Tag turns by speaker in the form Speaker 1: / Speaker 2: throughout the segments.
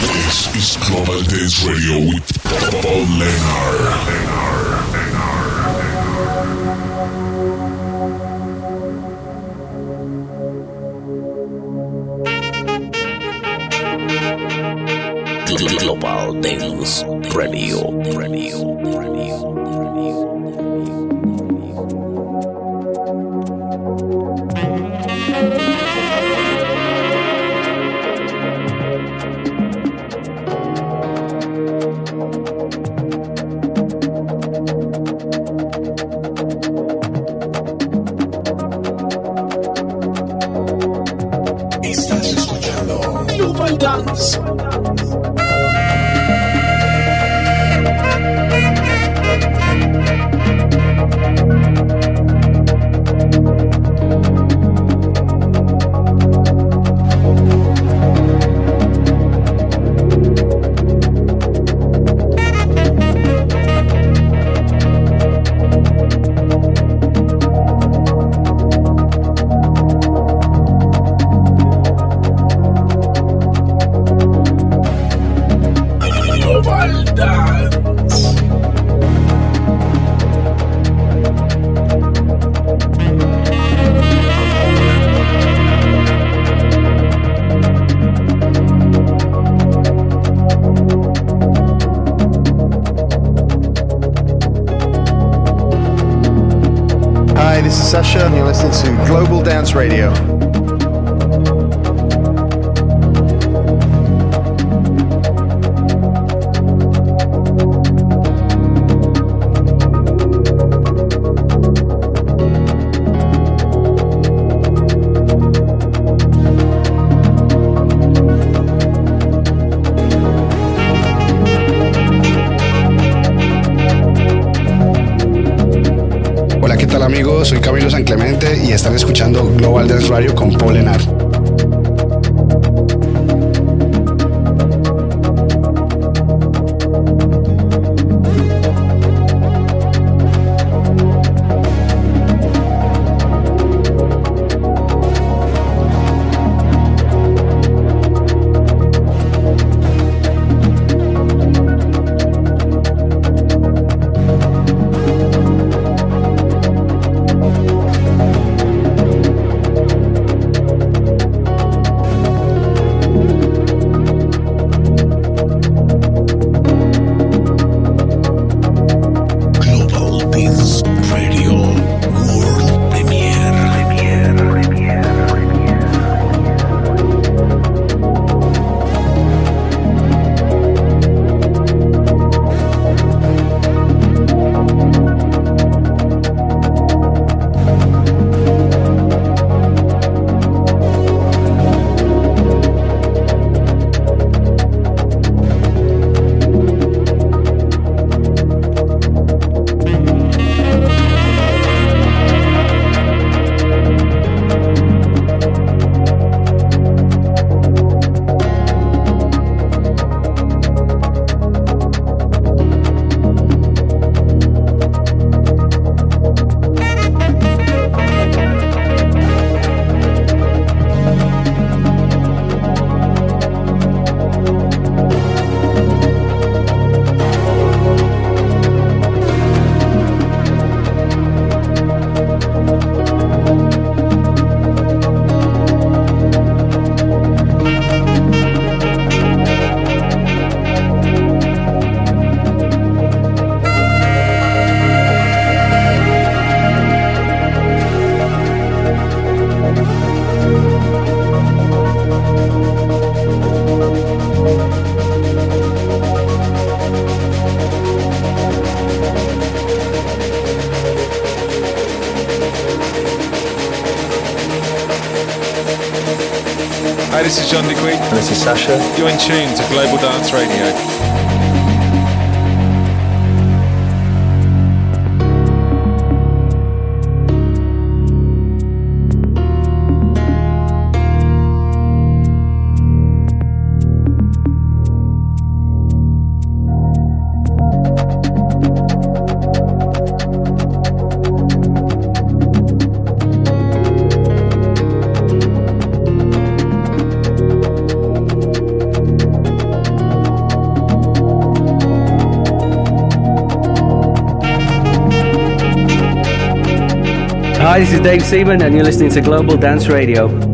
Speaker 1: This is Global Dance Radio with Paul Lennar.
Speaker 2: Global Dance Radio. Radio. Radio.
Speaker 1: Estás Global
Speaker 3: Soy Camilo San Clemente y están escuchando Global Dance Radio con Paul Lenar.
Speaker 4: To Global
Speaker 5: Dave Seaman, and you're listening to Global Dance Radio.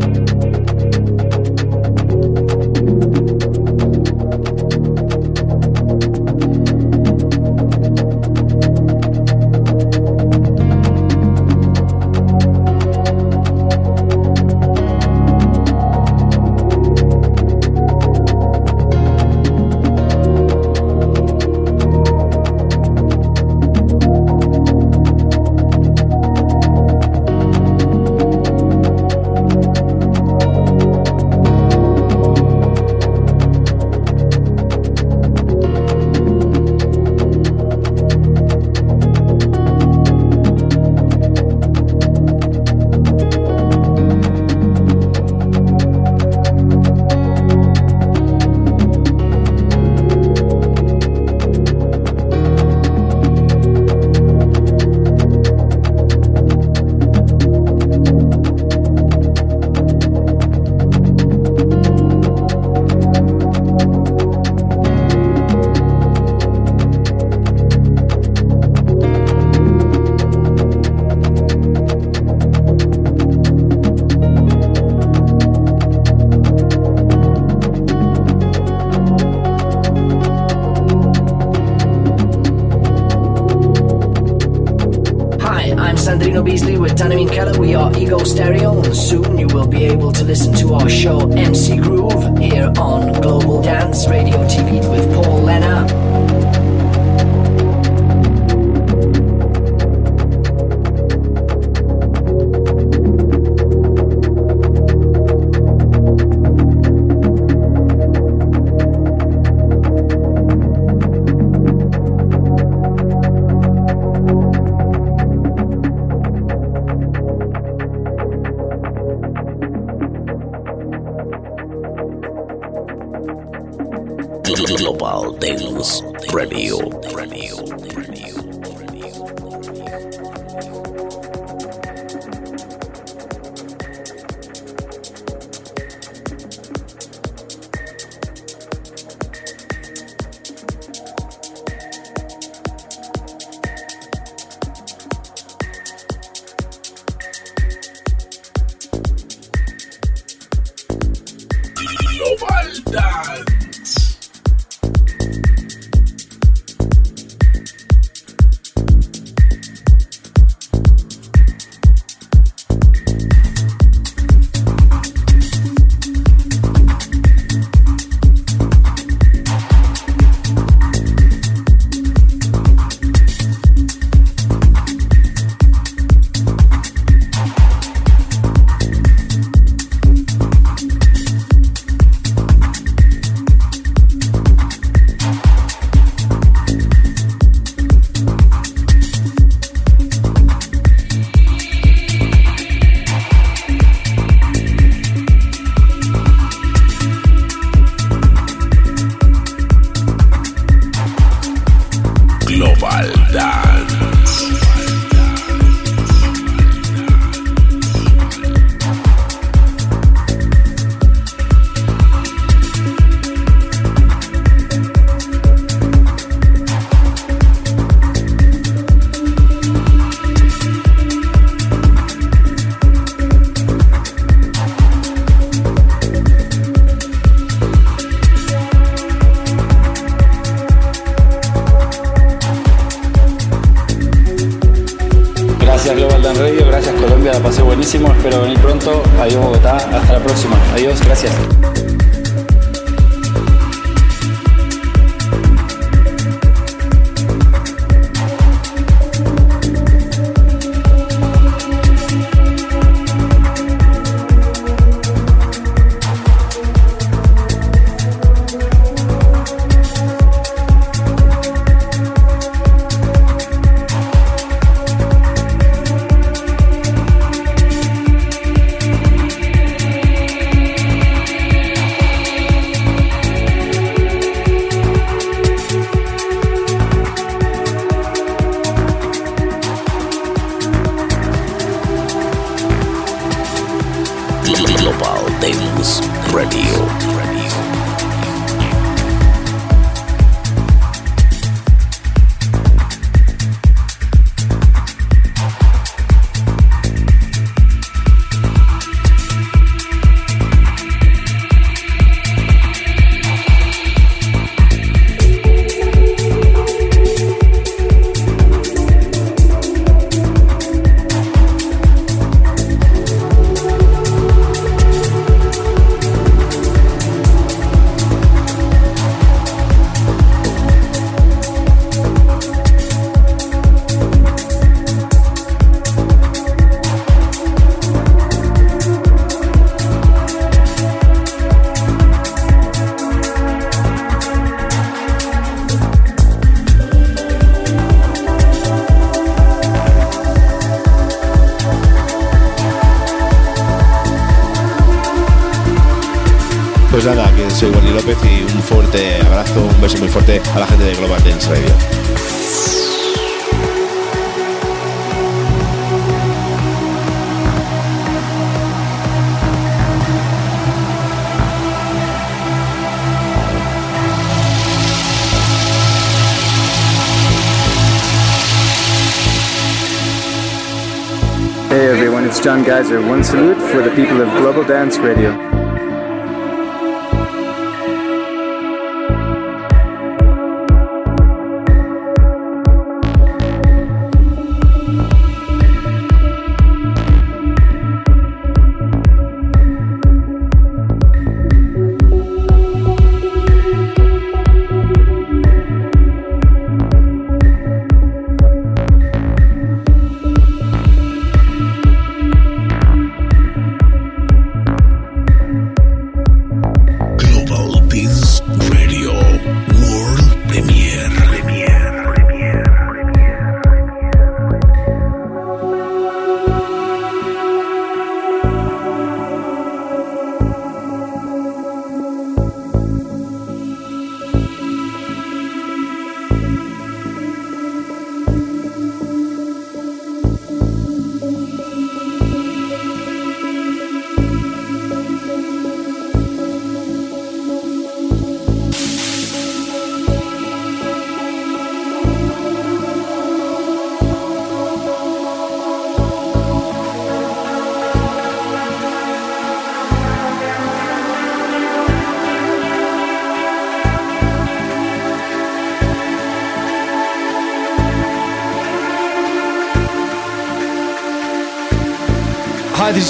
Speaker 2: Geyser. One salute for the people of Global Dance Radio.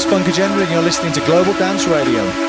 Speaker 6: Funk Agenda, and you're listening to Global Dance Radio.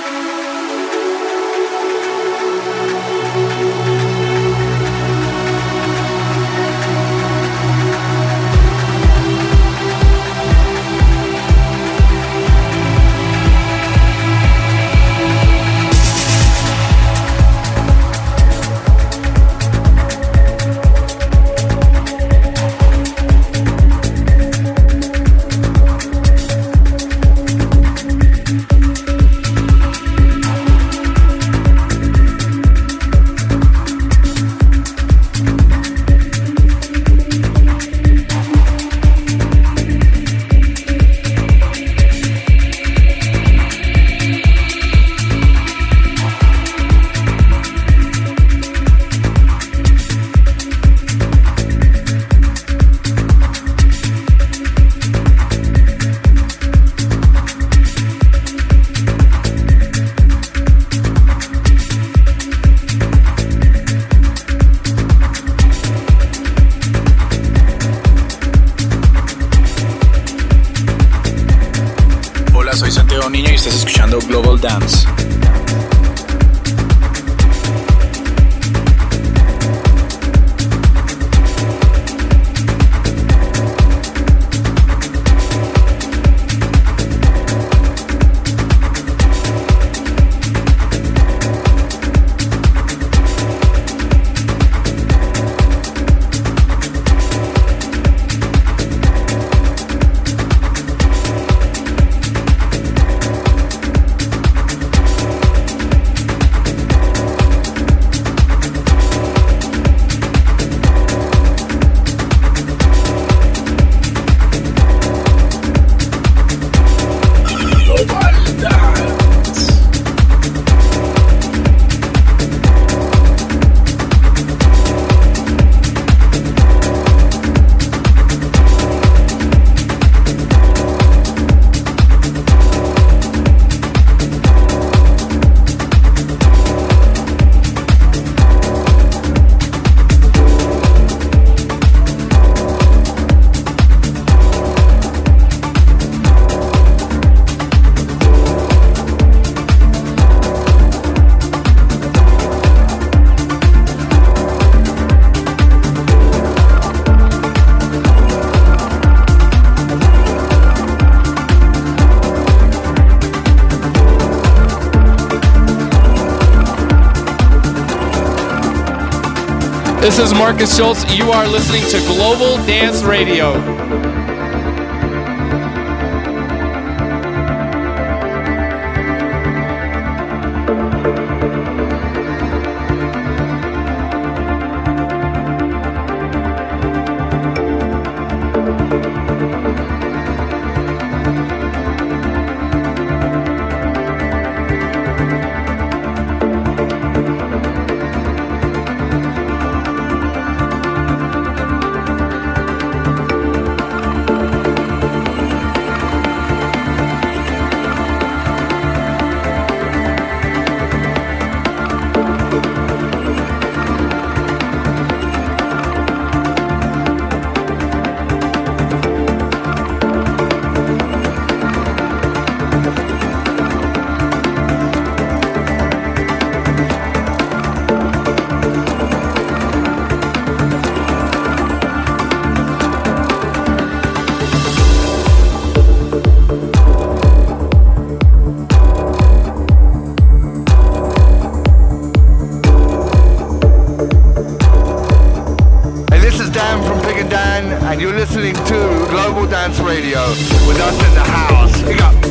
Speaker 7: This is Markus Schulz. You are listening to Global Dance Radio.
Speaker 2: House. Big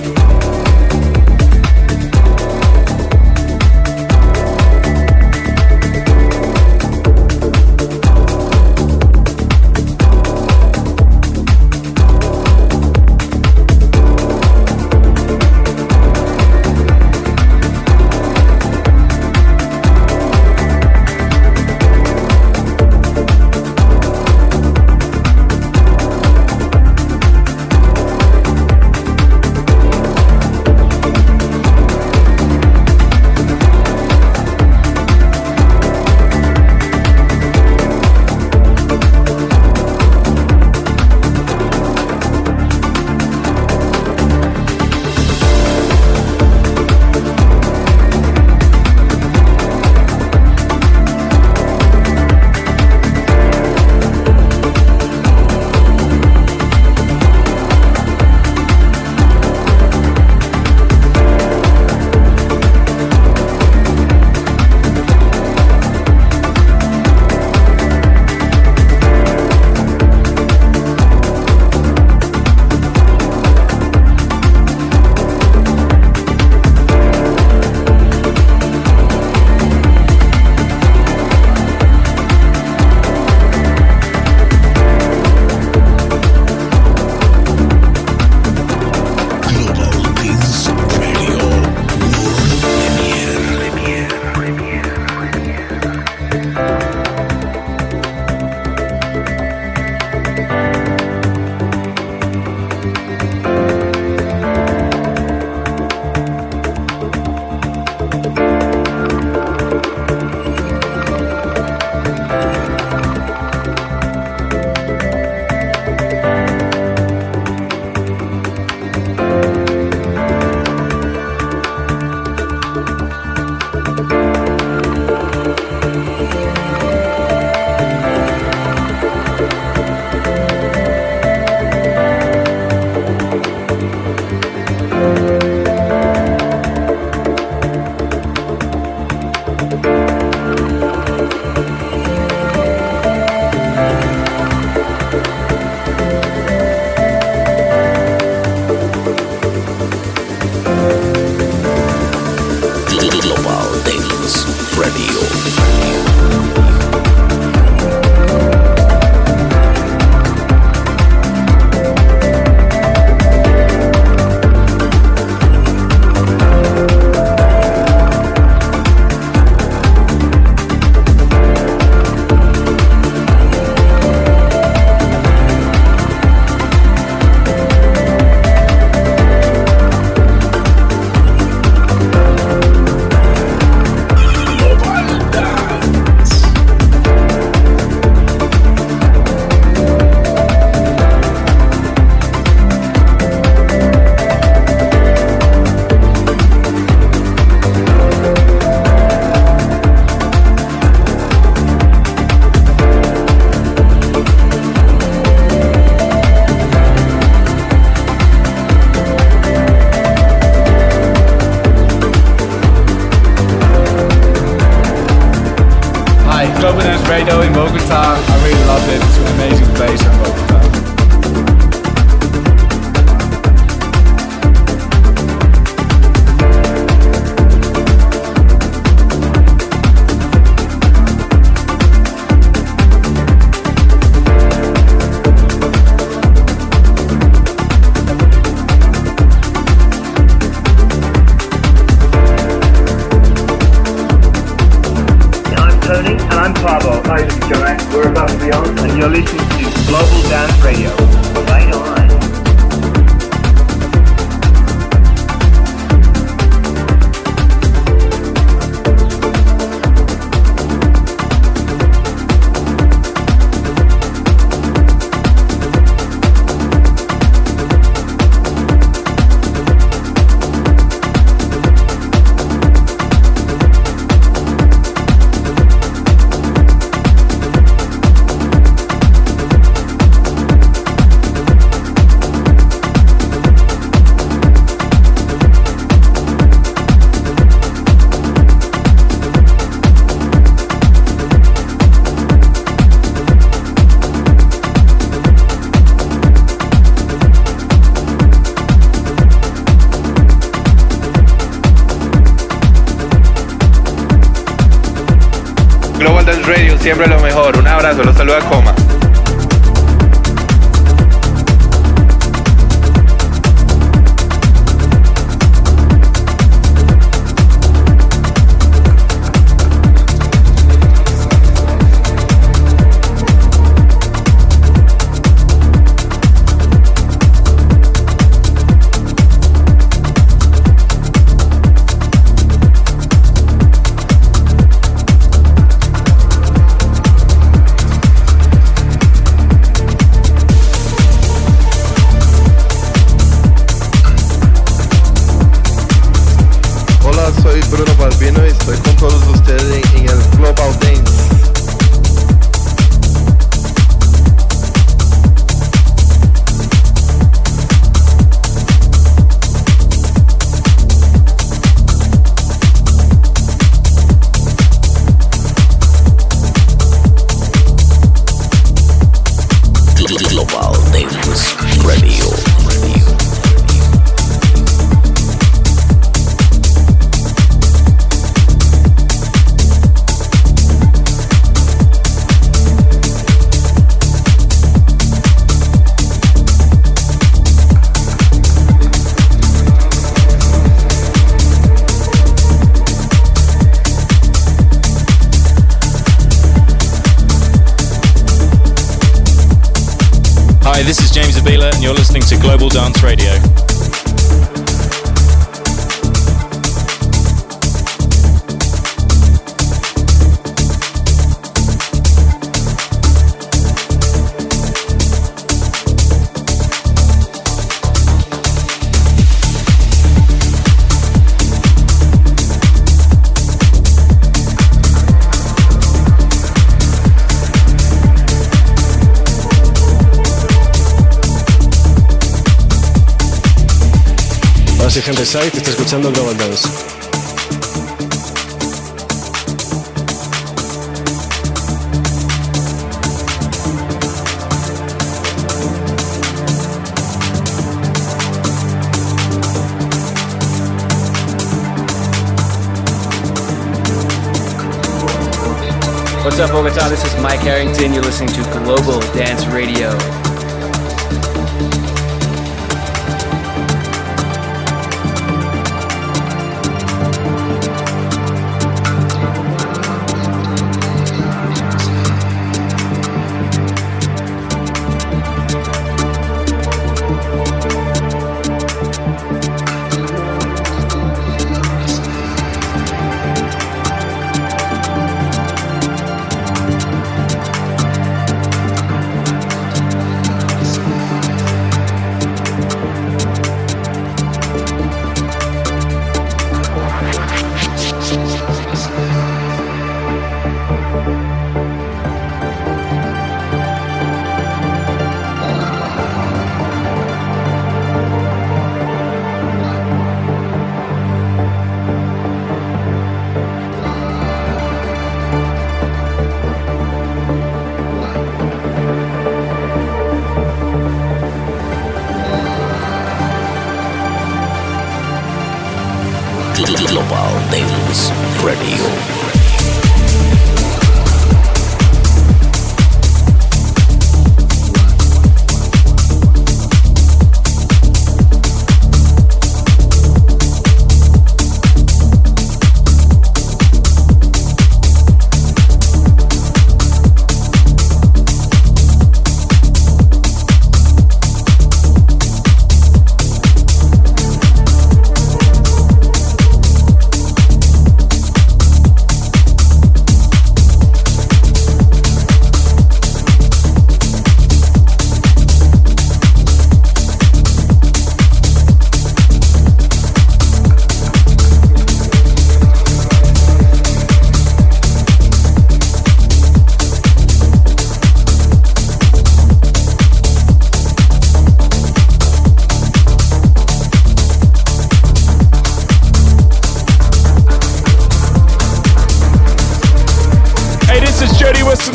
Speaker 8: Foi com todos ustedes em, El Global
Speaker 2: Dance. Site, está escuchando Global Dance.
Speaker 9: What's up, Bogota? This is Mike Harrington. You're listening to Global Dance Radio.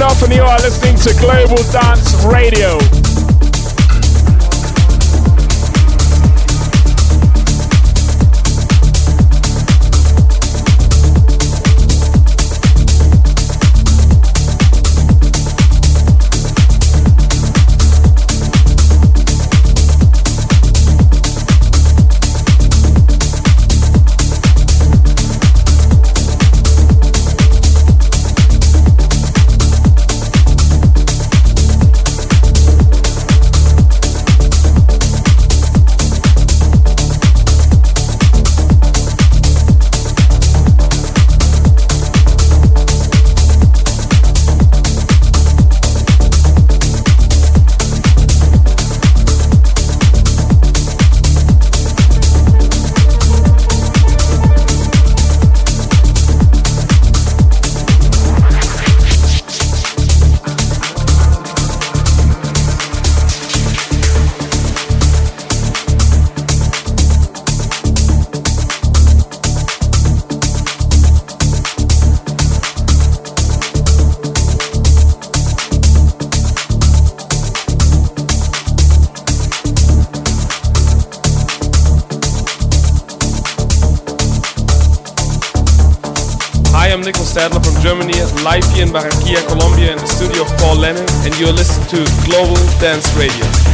Speaker 8: and you are listening to Global Dance Radio. In Barranquilla, Colombia, in the studio of Paul Lennar, and you're listening to Global Dance Radio.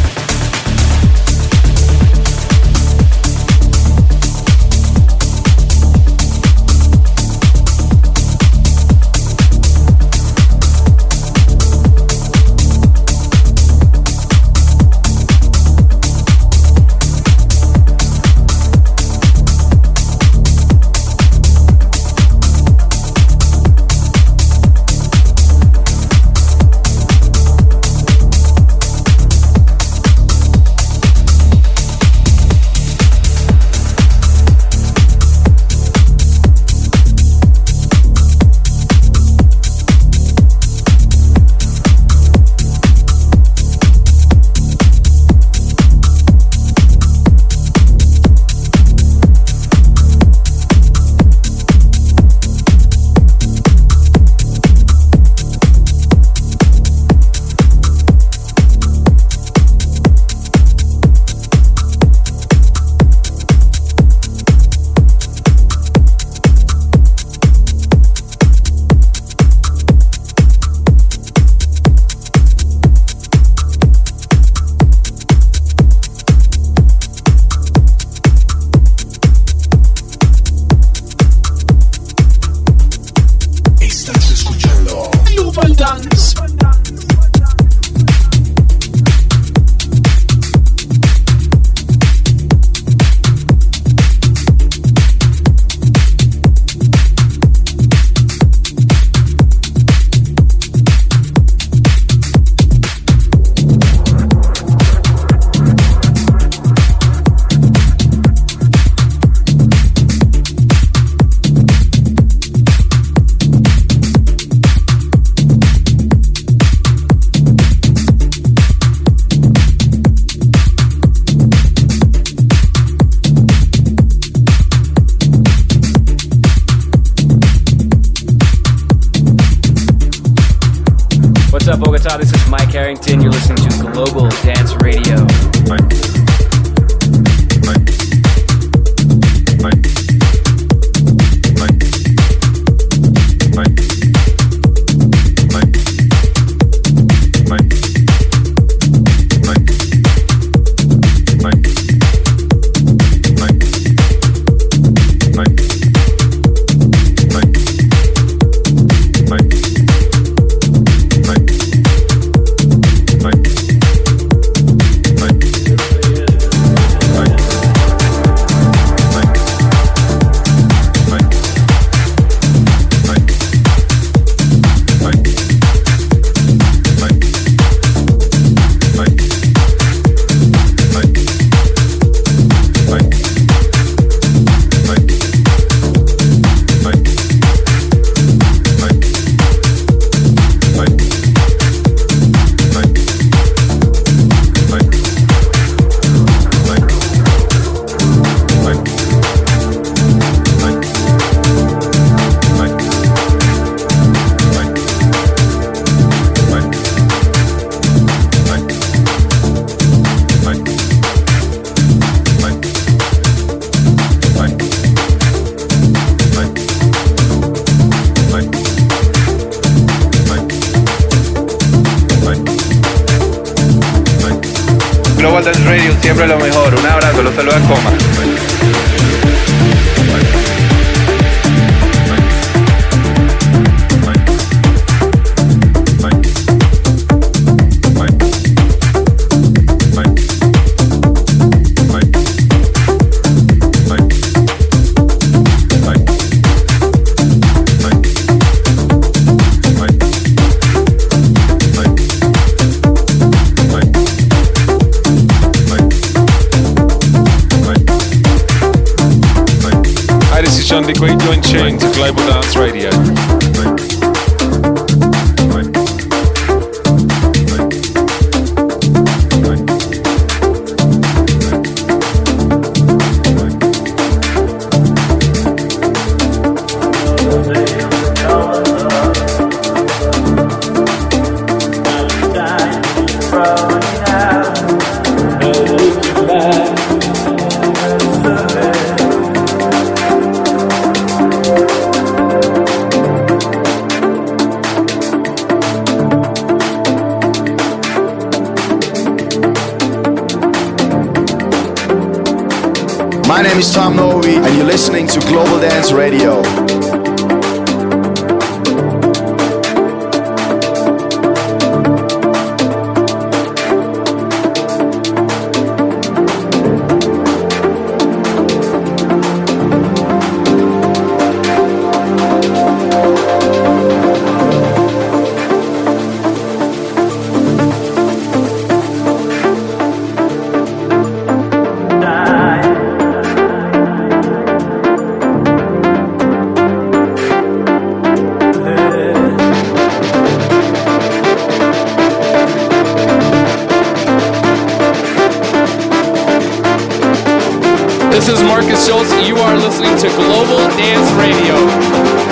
Speaker 10: This is Markus Schulz. You are listening to
Speaker 4: Global Dance Radio.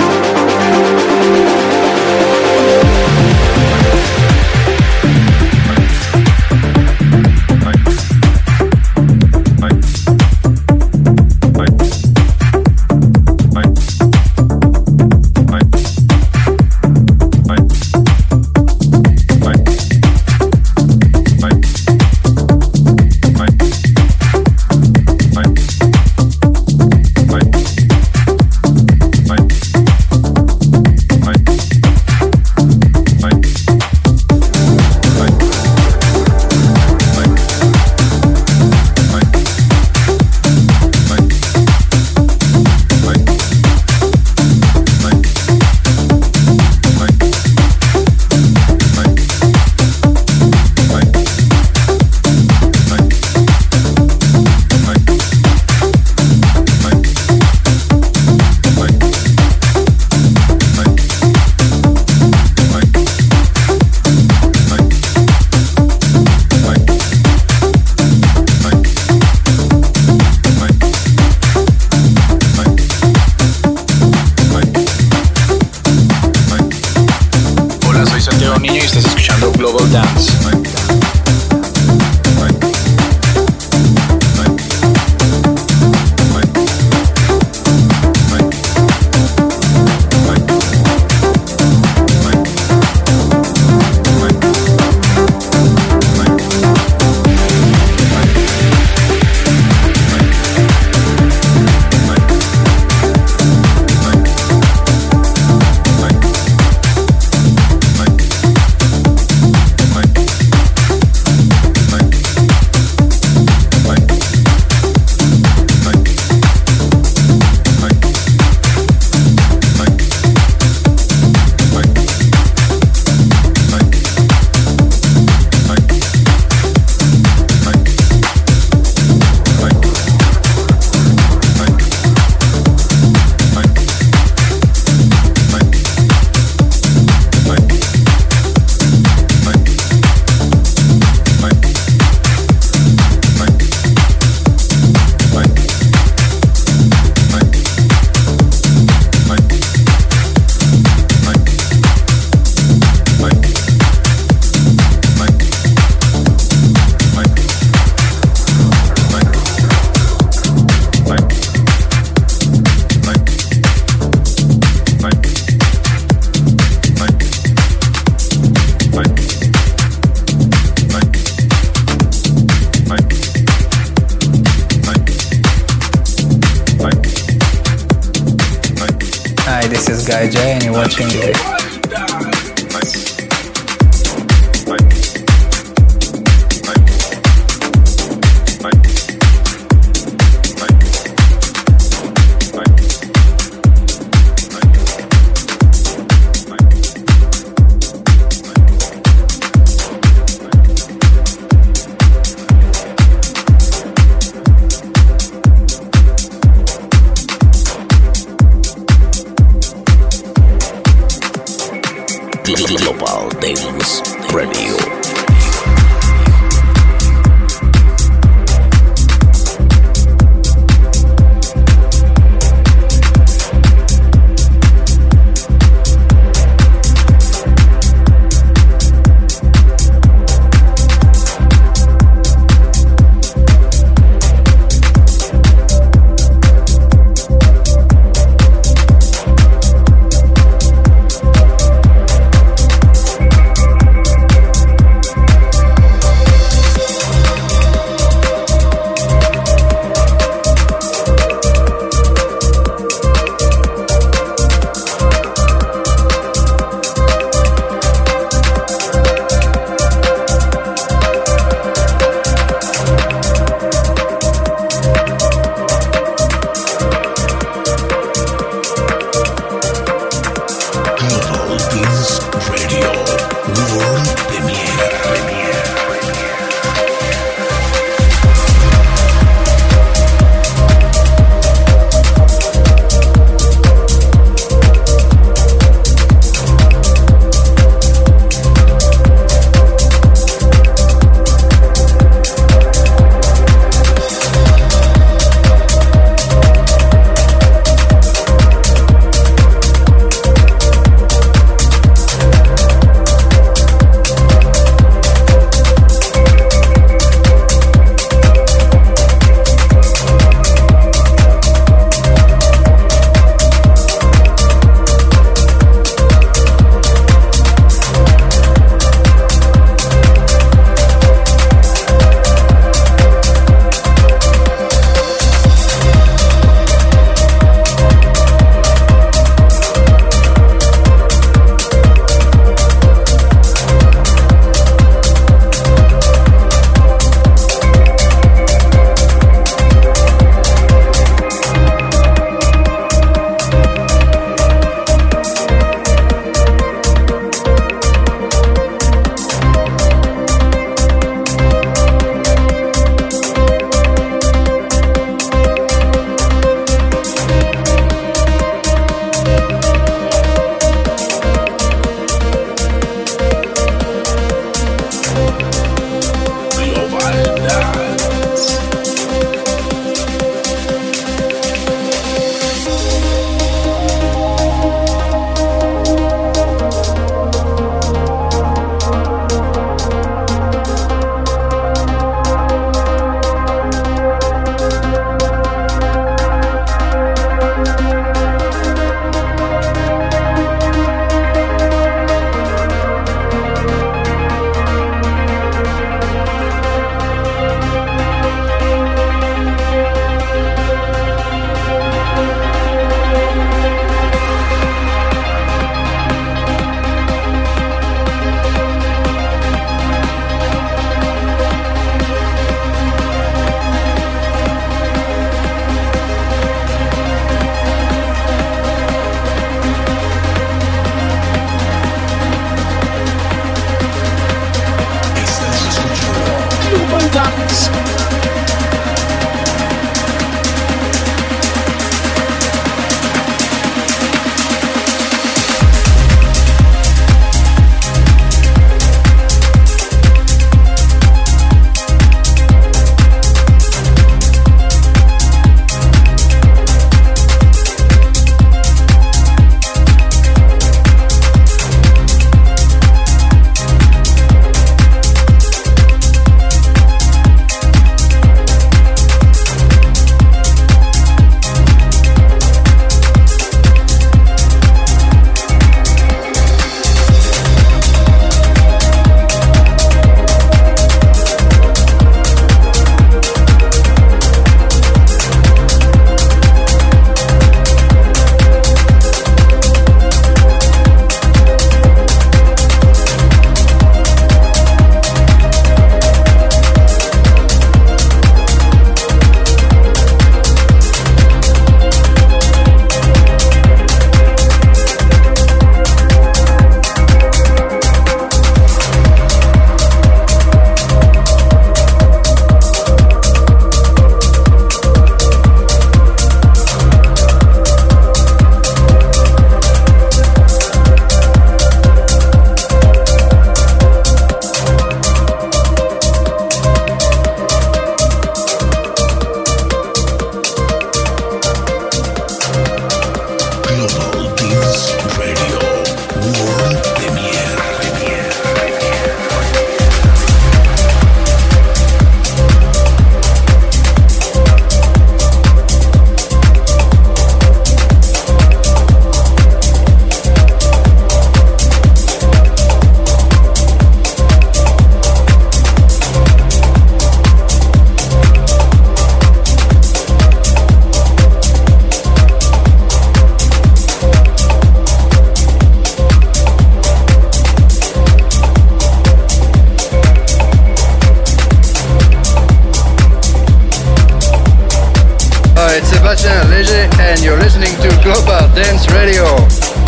Speaker 11: Sébastien Léger and you're listening to Global Dance Radio.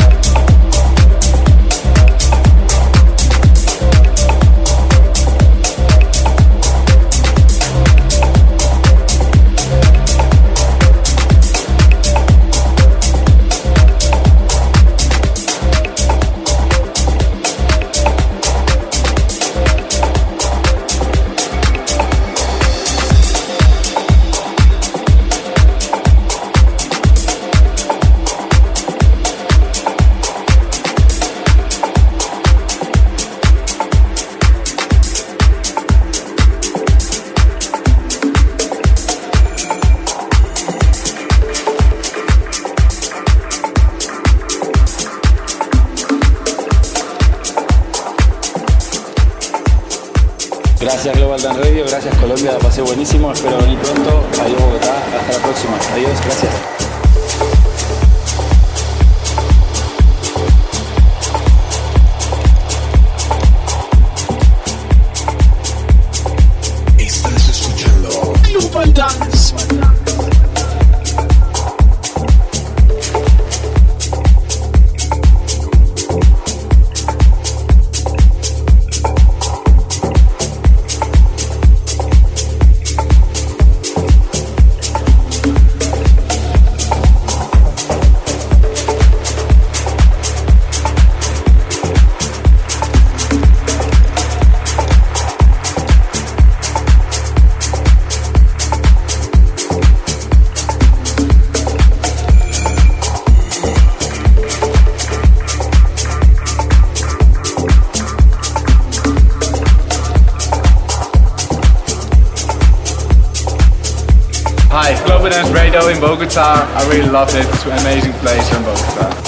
Speaker 12: Open Radio
Speaker 9: in Bogota. I really loved it. It's an amazing place in Bogota.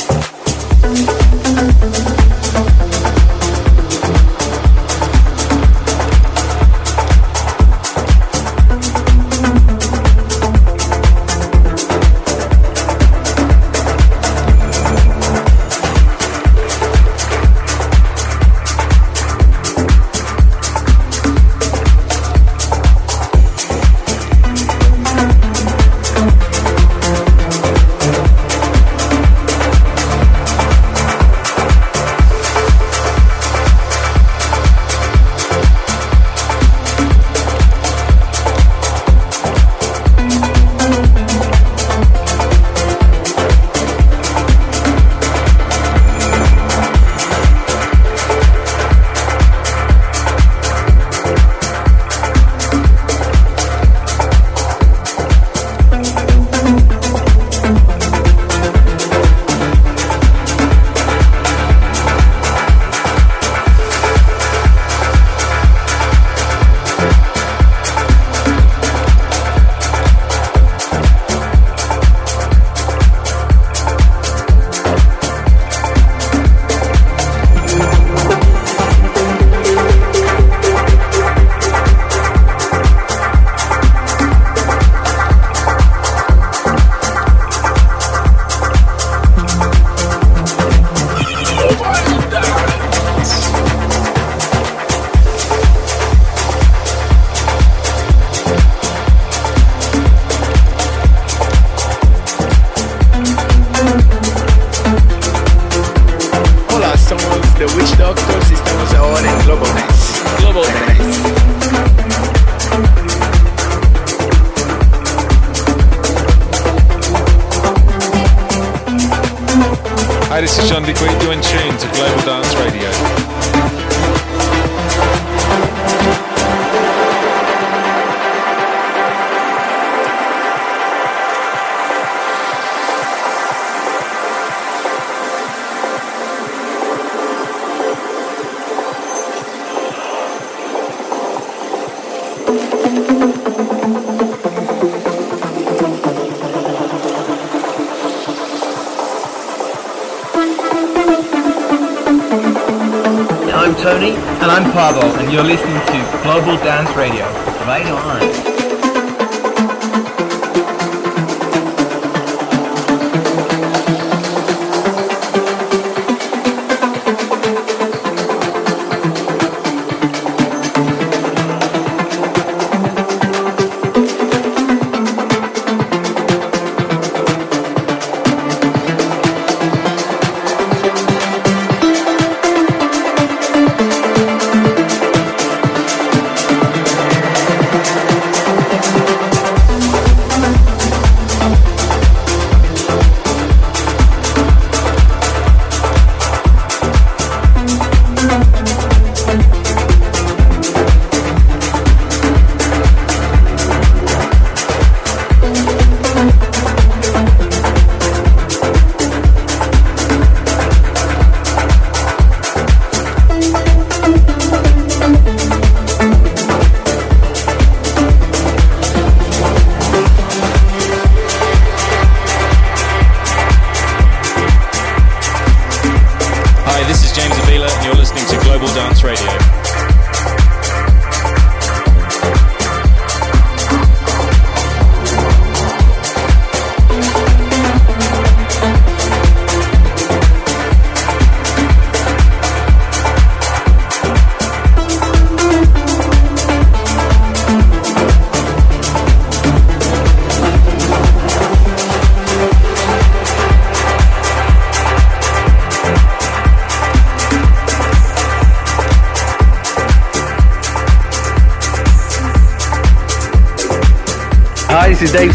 Speaker 4: frequenza You're
Speaker 13: listening to Global Dance Radio.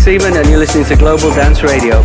Speaker 4: Seaman and you're listening to Global Dance Radio.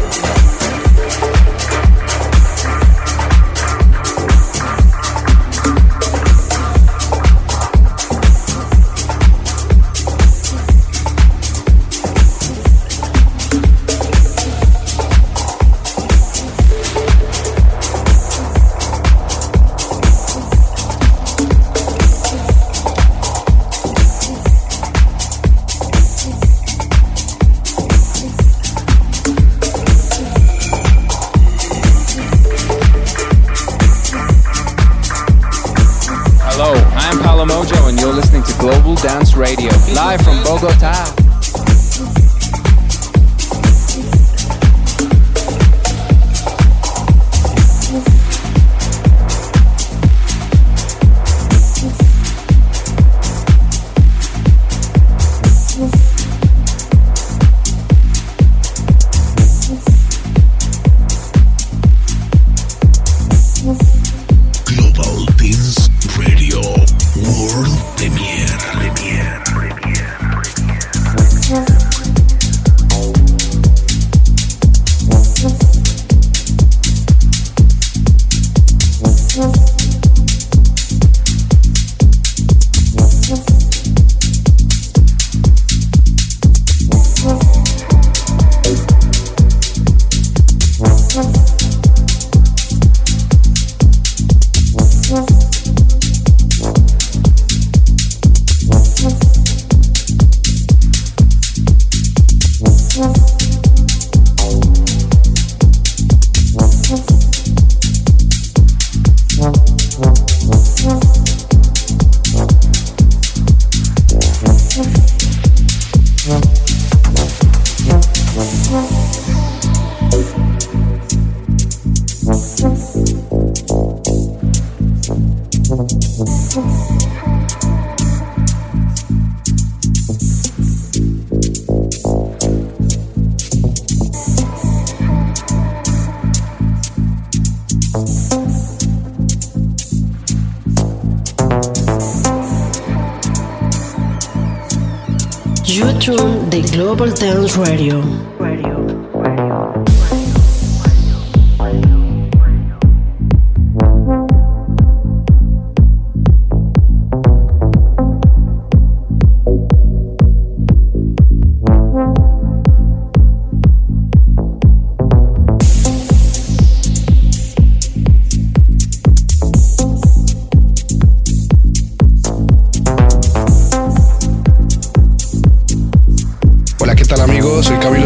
Speaker 14: Dance Radio.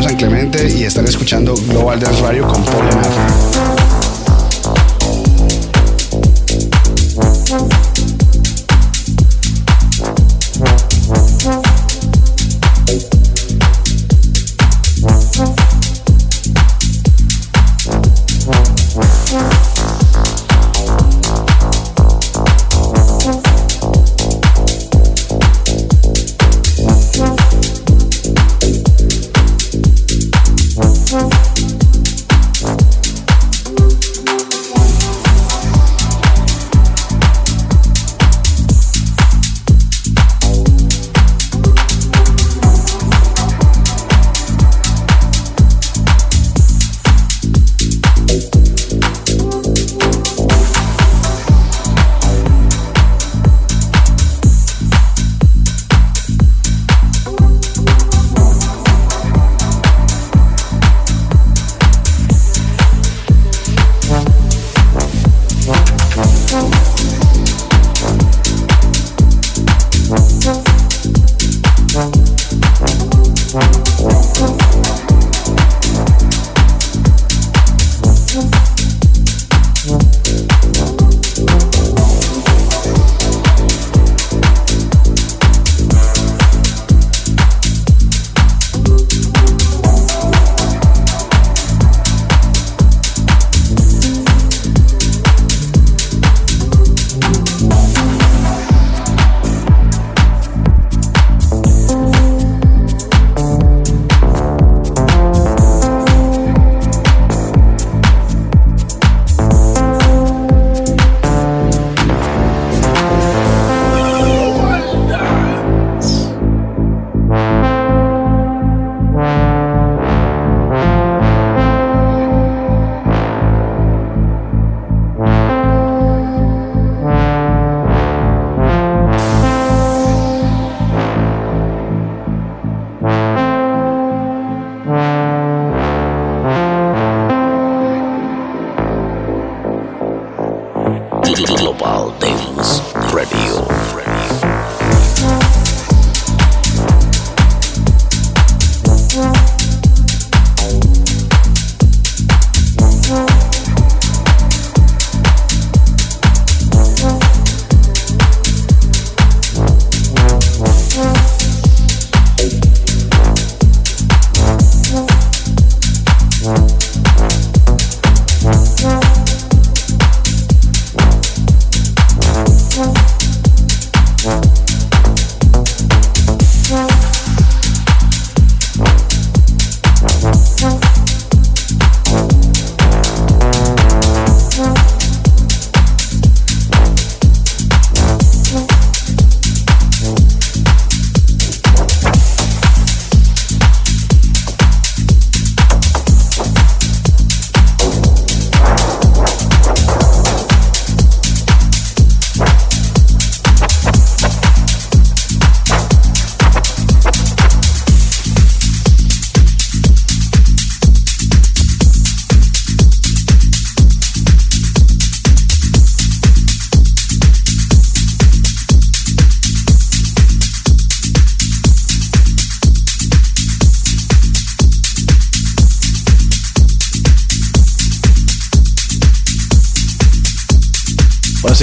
Speaker 3: San Clemente y están escuchando
Speaker 15: Global Dance Radio
Speaker 2: con Paul Leonard.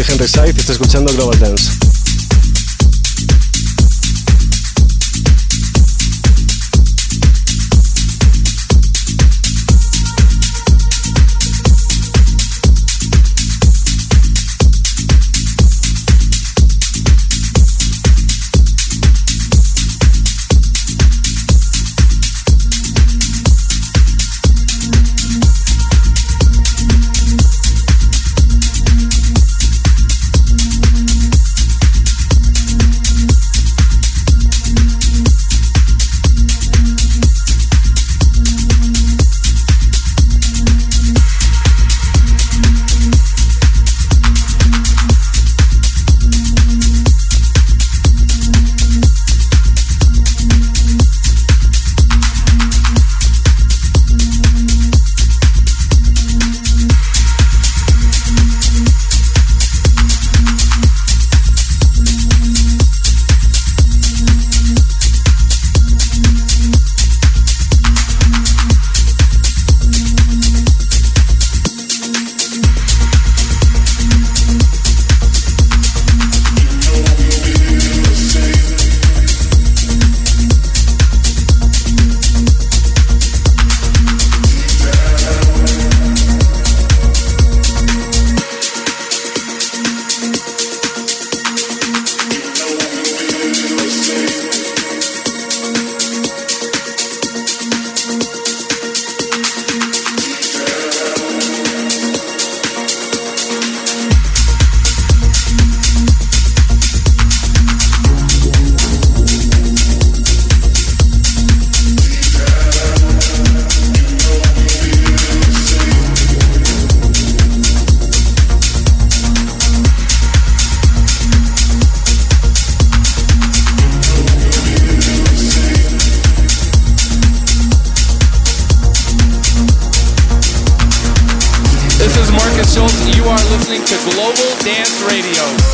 Speaker 7: Gente Side está escuchando Global Dance.
Speaker 16: to Global Dance
Speaker 7: Radio.